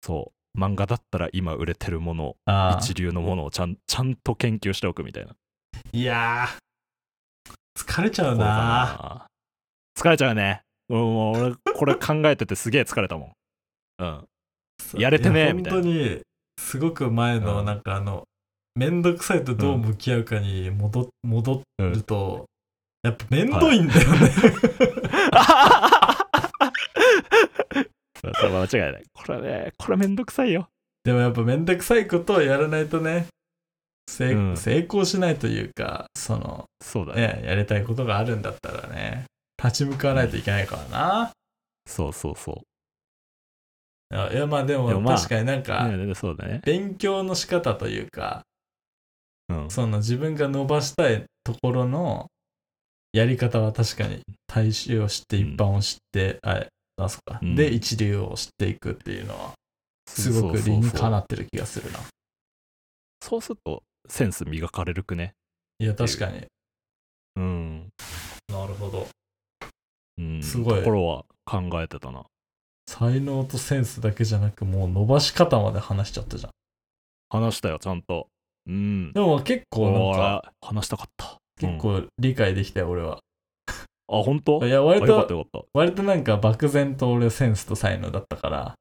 そう。漫画だったら今売れてるもの。一流のものをちゃんちゃんと研究しておくみたいな。いやー、疲れちゃうなな疲れちゃうね。もうもう俺、これ考えててすげえ疲れたもん。うん。やれてねえみたいな本当に、すごく前の、うんなんかあの、めんどくさいとどう向き合うかに戻戻ると、やっぱめんどいんだよね。*laughs* それは間違いない。これね、これめんどくさいよ。でもやっぱめんどくさいことをやらないとね、成うん成功しないというか、その、そうだね。ね、やりたいことがあるんだったらね、立ち向かわないといけないからな。そうそうそいやいやまあでも確かになんか、う。ね、そうだね。勉強の仕方というか、うん。その自分が伸ばしたいところのやり方は確かに大衆を知って一般を知って、ああそっか、うんで一流を知っていくっていうのはすごく理にかなってる気がするな。そうすると、センス磨かれるくね？いや確かに。うん。なるほど。うん。すごいところは考えてたな。才能とセンスだけじゃなくもう伸ばし方まで話しちゃったじゃん。話したよ、ちゃんと。うん。でも結構なんか俺話したかった。結構理解できたよ俺は。あ、本当？いや割と割となんか漠然と俺センスと才能だったから、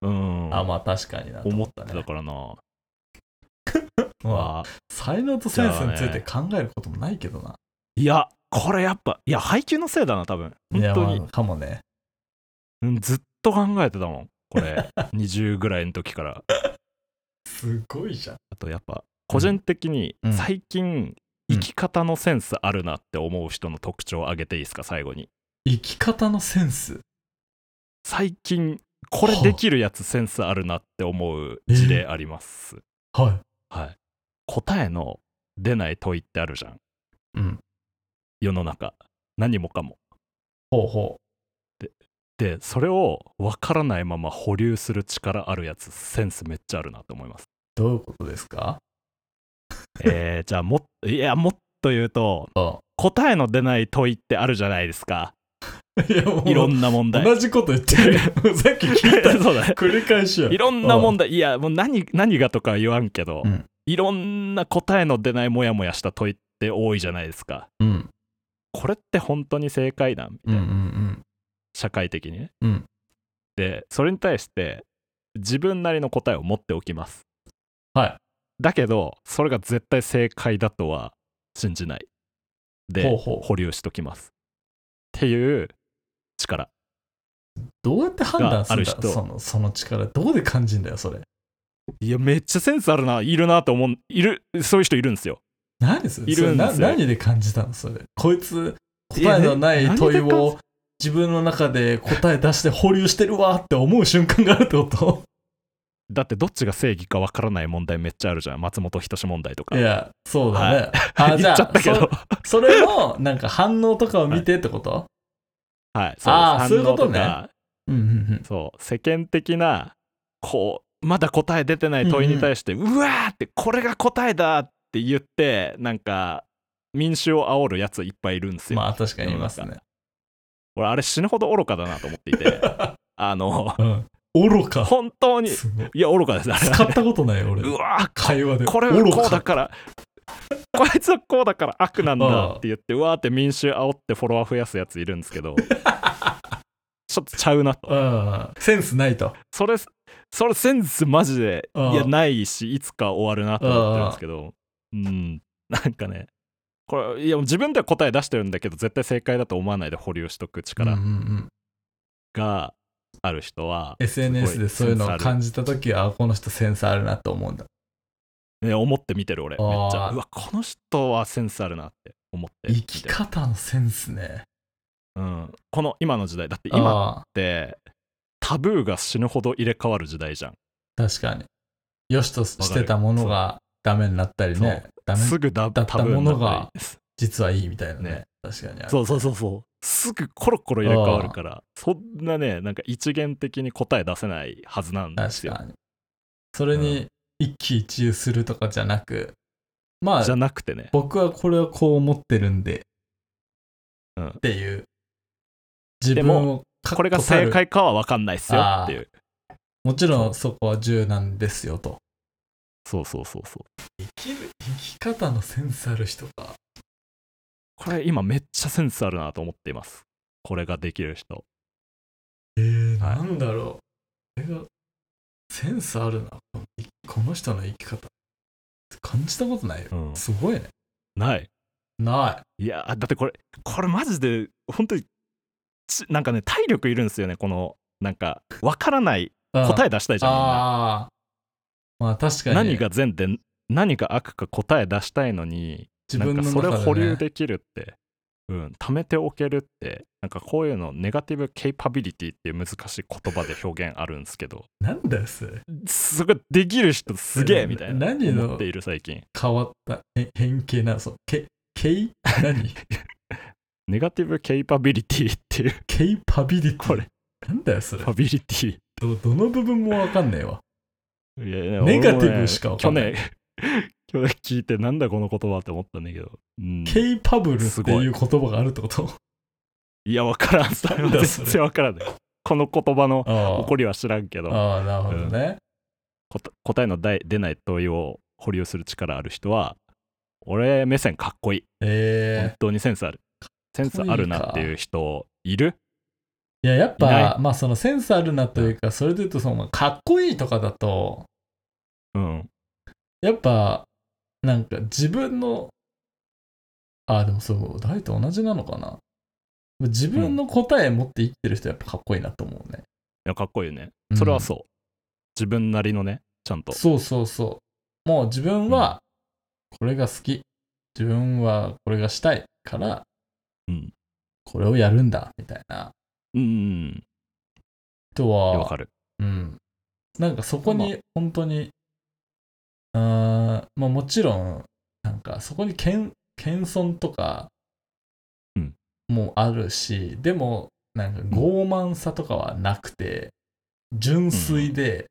た。うん。あまあ確かになと思ったね。たからな。*laughs* まああ才能とセンスについて考えることもないけどな。いや、これやっぱ、いや、配給のせいだな、多分。本当にまあ、かもね。うんずっと考えてたもん。これ、*laughs* 20ぐらいの時から。すごいじゃん。あとやっぱ、個人的にうん最近、生き方のセンスあるなって思う人の特徴を挙げていいですか、最後に。生き方のセンス？最近、これできるやつセンスあるなって思う事例あります。ははい。答えの出ない問いってあるじゃんうん。世の中何もかもほうほでそれを分からないまま保留する力あるやつセンスめっちゃあるなと思いますう。どういうことですか？えー、じゃあもっいやもっと言うとあ答えの出ない問いってあるじゃないですか。いやいろんな問題。同じこと言ってるやんさっき聞いた。そうだね。繰り返しよ。いろんな問題。いやもう何何がとかは言わんけど、うん。いろんな答えの出ないモヤモヤした問いって多いじゃないですか。うん。これって本当に正解なんみたいな、うんうん。社会的にね。うん。でそれに対して自分なりの答えを持っておきます。はいだけどそれが絶対正解だとは信じない。で保留しときます。っていう力。どうやって判断するんだ？そのその力。どうで感じんだよそれ。いやめっちゃセンスあるな。いるなと思う。いるそういう人いるんですよ。何それ？いるんです何で感じたのそれ？こいつ答えのない問いを自分の中で答え出して保留してるわって思う瞬間があるってこと？だってどっちが正義かわからない問題めっちゃあるじゃん。松本人志問題とか。いやそうだね、あ *laughs* じ言ゃあっちゃったけど。そそれのなんか反応とかを見てってこと、はい。あーです。そういうことね。うんうんうん。そう。世間的なこうまだ答え出てない問いに対して、うわーってこれが答えだって言ってなんか民衆を煽るやついっぱいいるんですよ、まあ確かにいますね。俺あれ死ぬほど愚かだなと思っていて。*laughs* あのうん愚か。本当に。い。いや愚かですあれ使ったことない俺。うわー会話で。これはこうだ愚か。からこいつはこうだから悪なんあだあって言ってうわーって民衆煽ってフォロワー増やすやついるんですけど。*laughs* ちょっとちゃうなと。うんセンスないと。それそれセンスマジでいやないしいつか終わるなと思ってるんですけど。うん。なんかね。これいや自分では答え出してるんだけど絶対正解だと思わないで保留しとく力がある人は、SNS でそういうのを感じた時はあこの人センスあるなと思うんだ。ね、思って見てる俺めっちゃ。うわこの人はセンスあるなって思って生き方のセンスね。うん、この今の時代だって今ってタブーが死ぬほど入れ替わる時代じゃん。確かに。よしとしてたものがダメになったりね。ダメすぐダだったものが実はいいみたいなね。ね。確かにそうそうそうそうすぐコロコロ入れ替わるからそんなねなんか一元的に答え出せないはずなんですよ。それに一喜一憂するとかじゃなくまじゃあなくてね。僕はこれはこう思ってるんでうん。っていう。自で分をこれが正解かは分かんないっすよっていう。もちろんそこは重なんですよと。そうそうそうそう。生きる生き方のセンスある人かこれ今めっちゃセンスあるなと思っています。これができる人。えー、はい。なんだろう。これがセンスあるな。この人の生き方。感じたことないよ、うん。すごいね。ない。ない。やだってこれこれマジで本当にちなんかね体力いるんですよね。このなんか分からない答ええ出したいじゃんああまあ確かに。何が善で何が悪か答え出したいのに自分のそれを保留できるって、うん、貯めておけるってなんかこういうのネガティブケイパビリティっていう難しい言葉で表現あるんですけど。なんだよそれ。そこできる人すげえみたいな何の思っている最近。変わったへ変形なそうけケイ何？*laughs* ネガティブケイパビリティっていう。ケイパビリティ？これ。なんだよそれ。パビリティ。どどの部分もわかんねえわ。いやいやネガティブしかわかんない。去年 *laughs* 去年聞いてなんだこの言葉って思ったんだけど、うん、ケイパブルっていう言葉があるってこと？いやわからん。それはなんだそれ。全然わからないこの言葉のあ起こりは知らんけど。あああなるほどね、こ答えの出出ない問いを保留する力ある人は俺目線かっこいい。え。本当にセンスある。センスあるなっていう人いる？えいややっぱまあそのセンスあるなというかそれで言うとそのまあかっこいいとかだとうんやっぱなんか自分のあでもそう誰と同じなのかな？自分の答え持って生きてる人やっぱかっこいいなと思うね、いやかっこいいよね。うん。それはそう、自分なりのねちゃんと。そうそうそう。もう自分はこれが好き。自分はこれがしたいからうん。これをやるんだみたいな。うんうん人うん。わはかる。うん。なんかそこに本当にまあもちろんなんかそこに謙謙遜とかうん。もあるし、でもなんか傲慢さとかはなくて、純粋で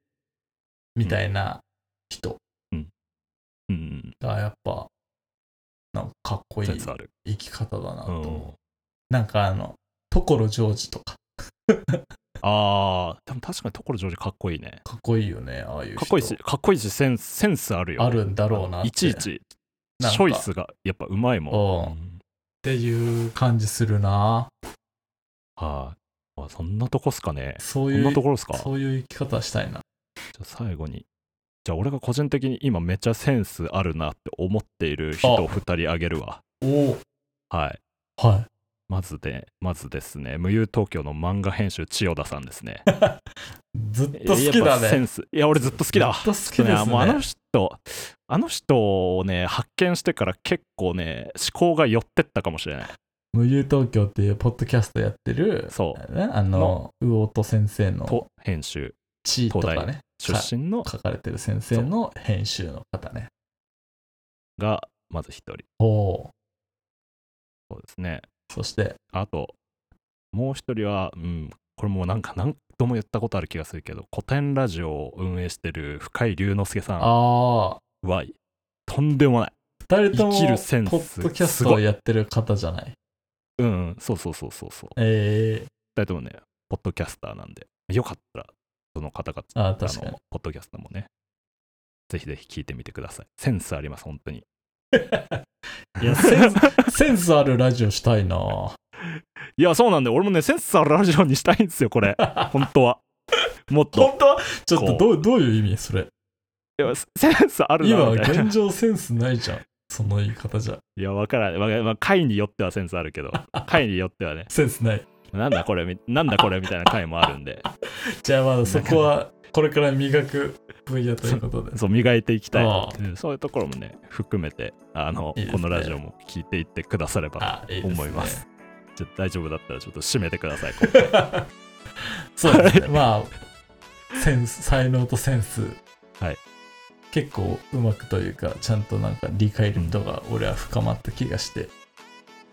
みたいな人。うん。がやっぱなんかかっこいい生き方だなとう。思う。ん。なんかあの、所ジョージとかあーでも確かに所ジョージかっこいいね。かっこいいよね、ああいう人。かっこいいしかっこいいしセンスセンスあるよ。ねあるんだろうないちいち。チョイスがやっぱうまいもん。っていう感じするな。はい、あそんなとこっすかね。そういうなところっすか？じゃそういう生き方したいな。あ最後に。じゃあ俺が個人的に今めっちゃセンスあるなって思っている人あを2人あげるわ。お。おはい。はまずでまずですね。無友東京の漫画編集千代田さんですね。い。*laughs* ずっと好きだね。ぱセンス。いや俺ずっと好きだわ。ずっと好きですね。もうあの人あの人をね発見してから結構ね思考が寄ってったかもしれない。無友東京っていうポッドキャストやってる、そう。ね、あの、魚戸先生のと編集。地とか東ね、出身の。書かれてる先生の編集の方ね。がまず一人。おおそうですねそして、あともう一人はうんこれもうなんか何度も言ったことある気がするけど古典ラジオを運営してる深井龍之介さんはとんでもない。二人とも、生きるセンスポッドキャストをやってる方じゃない？うんうんそうそうそうそうそう。ええ二人ともねポッドキャスターなんでよかったらその方々あの。ポッドキャストもねぜひぜひ聞いてみてくださいセンスあります本当にいやセンス、センスあるラジオしたいな。いやそうなんで俺もねセンスあるラジオにしたいんですよこれ。*laughs* 本当は。もっと。本当は？ちょっとどうどういう意味それ？いやセンスあるな今、現状センスないじゃん。その言い方じゃ。いやわからない、まあまあ、回によってはセンスあるけど。*laughs* 回によってはね。センスない。なんだこれみなんだこれみたいな回もあるんで。*laughs* じゃあまだそこは、これから磨く分野ということで。そう磨いていきたいああうんそういうところもね含めてあのいいですね。このラジオも聞いていってくださればあ、いいとですね。思います。じゃあ大丈夫だったらちょっと締めてください *laughs* 今回。そうですね。まあ、センス、才能とセンス。はい。結構うまくというか、ちゃんとなんか理解度が俺は深まった気がして、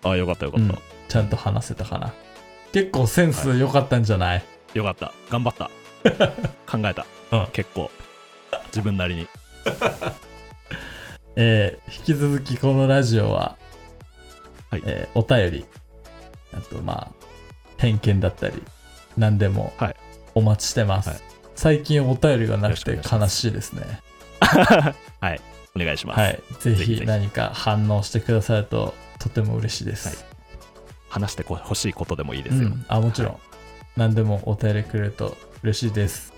ああよかったよかった、うん。ちゃんと話せたかな。結構センス良かったんじゃない、よかった。頑張った。*laughs* 考えた、うん。結構自分なりに。*laughs* えー引き続きこのラジオは、はい。えーお便り、あとまあ、偏見だったり、何でもはい。お待ちしてます。はい。最近お便りがなくて悲しいですね。*laughs* はい。お願いします、はい。ぜぜひ何か反応してくださるととても嬉しいです。話してほしいことでもいいですよ、うん、あもちろん、何でもお便りくれると嬉しいです。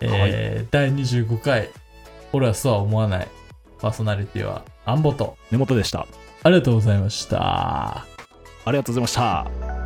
えー第25回、俺はそうは思わない。パーソナリティはアンボト。根元でしたありがとうございました。ありがとうございました